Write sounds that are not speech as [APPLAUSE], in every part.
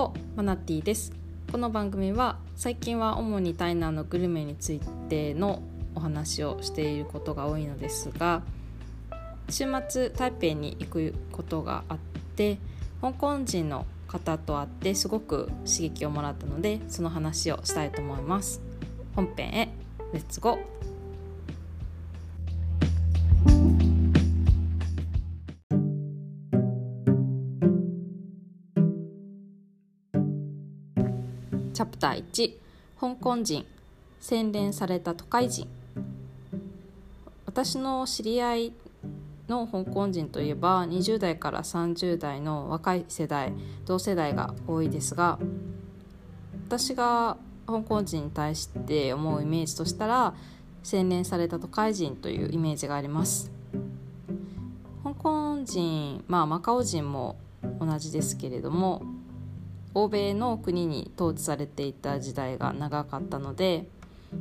ほマナティです。この番組は最近は主に台南のグルメについてのお話をしていることが多いのですが週末台北に行くことがあって香港人の方と会ってすごく刺激をもらったのでその話をしたいと思います。本編へレッツゴーチャプター1香港人洗練された都会人。私の知り合いの香港人といえば20代から30代の若い世代同世代が多いですが私が香港人に対して思うイメージとしたら洗練された都会人というイメージがあります。香港人まあマカオ人も同じですけれども欧米の国に統治されていた時代が長かったので、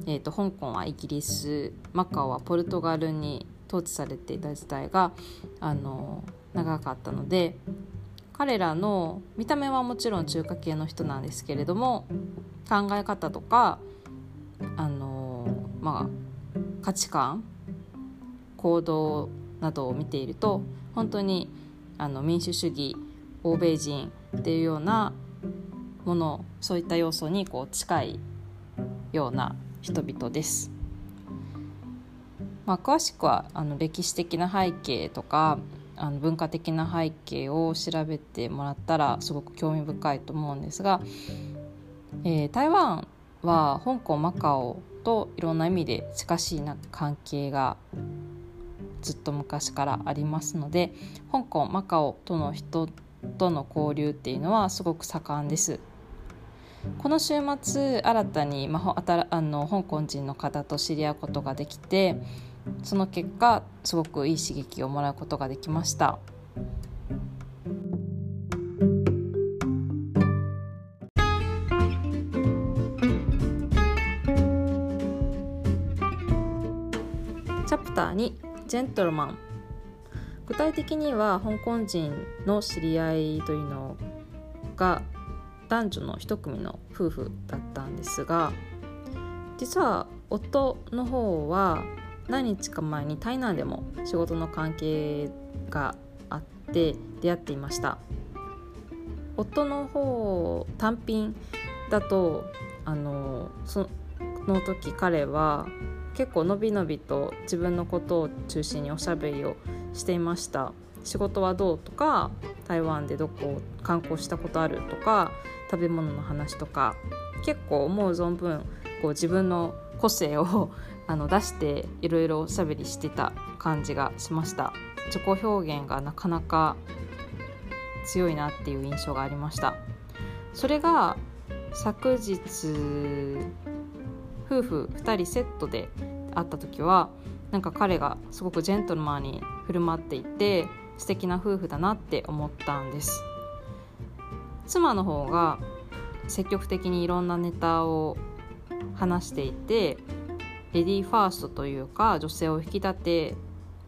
えーと、香港はイギリスマカオはポルトガルに統治されていた時代があの長かったので彼らの見た目はもちろん中華系の人なんですけれども考え方とかあの、まあ、価値観行動などを見ていると本当にあの民主主義欧米人っていうようなものそういった要素にこう近いような人々です。まあ、詳しくはあの歴史的な背景とかあの文化的な背景を調べてもらったらすごく興味深いと思うんですが、えー、台湾は香港マカオといろんな意味で近しいな関係がずっと昔からありますので香港マカオとの人との交流っていうのはすごく盛んです。この週末新たに、まあ、あの香港人の方と知り合うことができてその結果すごくいい刺激をもらうことができました。チャプター2ジェントルマン具体的には香港人の知り合いというのが男女の一組の夫婦だったんですが実は夫の方は何日か前に台南でも仕事の関係があって出会っていました。夫の方単品だとあのその時彼は結構のびのびと自分のことを中心におしゃべりをしていました。仕事はどうとか台湾でどこを観光したことあるとか食べ物の話とか結構思う存分こう自分の個性を [LAUGHS] あの出していろいろおしゃべりしてた感じがしました。自己表現がなかなか強いなっていう印象がありました。それが昨日夫婦2人セットで会った時はなんか彼がすごくジェントルマンに振る舞っていて素敵な夫婦だなって思ったんです妻の方が積極的にいろんなネタを話していてレディーファーストというか女性を引き立て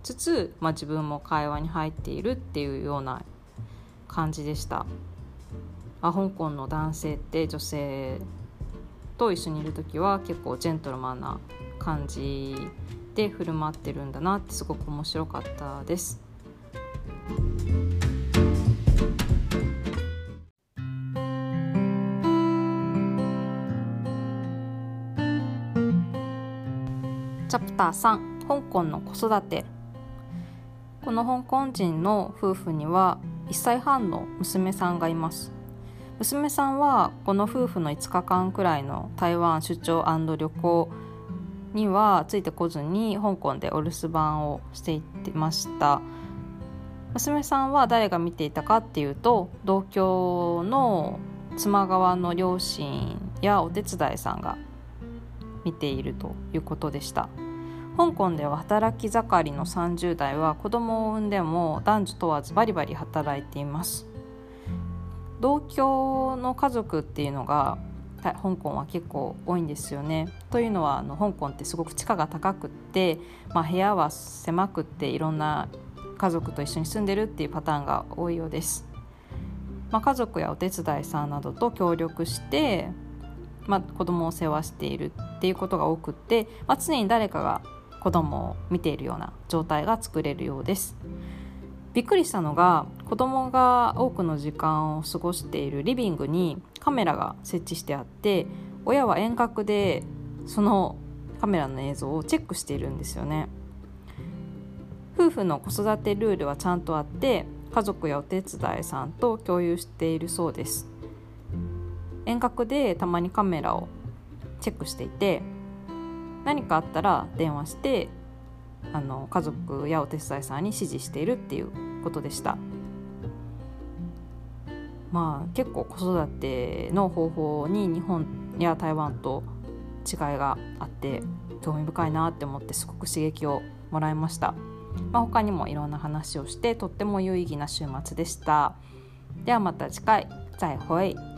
つつ、まあ、自分も会話に入っているっていうような感じでしたあ香港の男性って女性と一緒にいる時は結構ジェントルマンな感じで振る舞ってるんだなってすごく面白かったです。チャプター3香港の子育て。この香港人の夫婦には1歳半の娘さんがいます。娘さんはこの夫婦の5日間くらいの台湾出張旅行にはついてこずに香港でお留守番をしていってました。娘さんは誰が見ていたかっていうと同居の妻側の両親やお手伝いさんが見ているということでした香港では働き盛りの30代は子供を産んでも男女問わずバリバリ働いています同居の家族っていうのが香港は結構多いんですよね。というのはあの香港ってすごく地価が高くって、まあ、部屋は狭くっていろんな家族と一緒に住んでるっていうパターンが多いようです。まあ、家族やお手伝いさんなどと協力して、まあ、子供を世話しているっていうことが多くって、まあ、常に誰かが子供を見ているような状態が作れるようです。びっくりしたのが子供が多くの時間を過ごしているリビングにカメラが設置してあって親は遠隔でそのカメラの映像をチェックしているんですよね夫婦の子育てルールはちゃんとあって家族やお手伝いさんと共有しているそうです遠隔でたまにカメラをチェックしていて何かあったら電話してあの家族やお手伝いさんに指示しているっていうことでした。まあ結構子育ての方法に日本や台湾と違いがあって興味深いなって思ってすごく刺激をもらいました、まあ、他にもいろんな話をしてとっても有意義な週末でした。ではまた次回。再会。